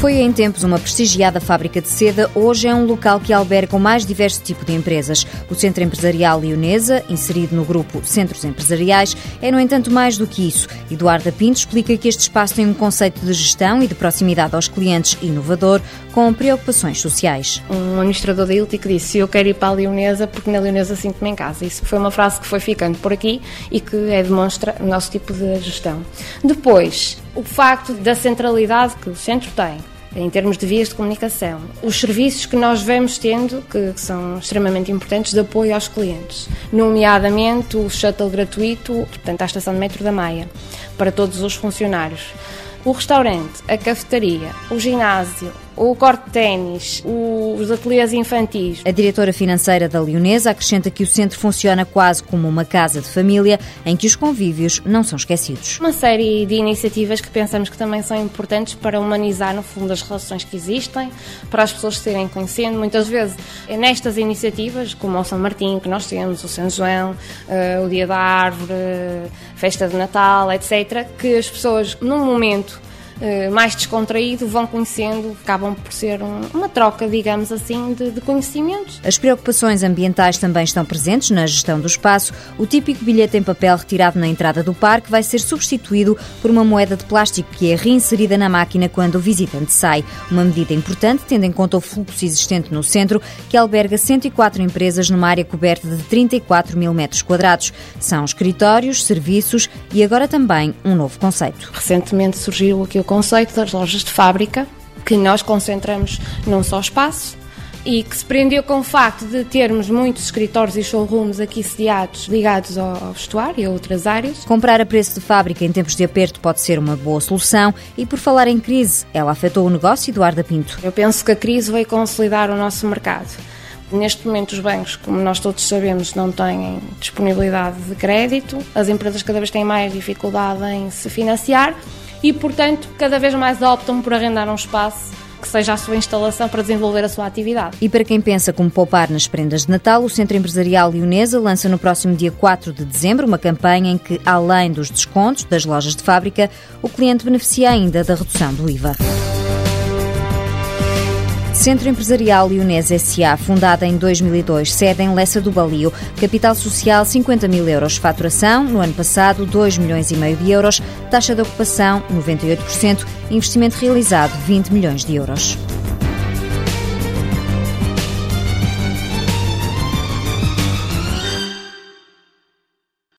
Foi em tempos uma prestigiada fábrica de seda, hoje é um local que alberga o mais diverso tipo de empresas. O Centro Empresarial Leonesa, inserido no grupo Centros Empresariais, é, no entanto, mais do que isso. Eduardo Pinto explica que este espaço tem um conceito de gestão e de proximidade aos clientes inovador, com preocupações sociais. Um administrador da ILTI que disse: Eu quero ir para a Leonesa porque na Leonesa sinto-me em casa. Isso foi uma frase que foi ficando por aqui e que é, demonstra o nosso tipo de gestão. Depois, o facto da centralidade que o centro tem em termos de vias de comunicação, os serviços que nós vamos tendo, que, são extremamente importantes, de apoio aos clientes, nomeadamente o shuttle gratuito, portanto, à estação de metro da Maia, para todos os funcionários. O restaurante, a cafetaria, o ginásio, o corte de ténis, os ateliês infantis. A diretora financeira da Leonesa acrescenta que o centro funciona quase como uma casa de família em que os convívios não são esquecidos. Uma série de iniciativas que pensamos que também são importantes para humanizar, no fundo, as relações que existem, para as pessoas se irem conhecendo. Muitas vezes, é nestas iniciativas, como o São Martinho, que nós temos, o São João, uh, o Dia da Árvore, festa de Natal, etc., que as pessoas, num momento eh, mais descontraído, vão conhecendo, acabam por ser um, uma troca, digamos assim, de, de, conhecimentos. As preocupações ambientais também estão presentes na gestão do espaço. O típico bilhete em papel retirado na entrada do parque vai ser substituído por uma moeda de plástico que é reinserida na máquina quando o visitante sai. Uma medida importante, tendo em conta o fluxo existente no centro, que alberga 104 empresas numa área coberta de 34 mil metros quadrados. São escritórios, serviços e agora também um novo conceito. Recentemente surgiu aqui o conceito das lojas de fábrica, que nós concentramos num só espaço e que se prendeu com o facto de termos muitos escritórios e showrooms aqui sediados ligados ao vestuário e a outras áreas. Comprar a preço de fábrica em tempos de aperto pode ser uma boa solução e por falar em crise, ela afetou o negócio, Eduardo Pinto. Eu penso que a crise veio consolidar o nosso mercado. Neste momento, os bancos, como nós todos sabemos, não têm disponibilidade de crédito, as empresas cada vez têm mais dificuldade em se financiar e, portanto, cada vez mais optam por arrendar um espaço que seja a sua instalação para desenvolver a sua atividade. E para quem pensa como poupar nas prendas de Natal, o Centro Empresarial Leonesa lança no próximo dia 4 de dezembro uma campanha em que, além dos descontos das lojas de fábrica, o cliente beneficia ainda da redução do IVA. Centro Empresarial Lyonese S.A., fundada em 2002, sede em Lessa do Balio. Capital social 50 mil euros. Faturação, no ano passado, 2 milhões e meio de euros. Taxa de ocupação, 98%. Investimento realizado, 20 milhões de euros.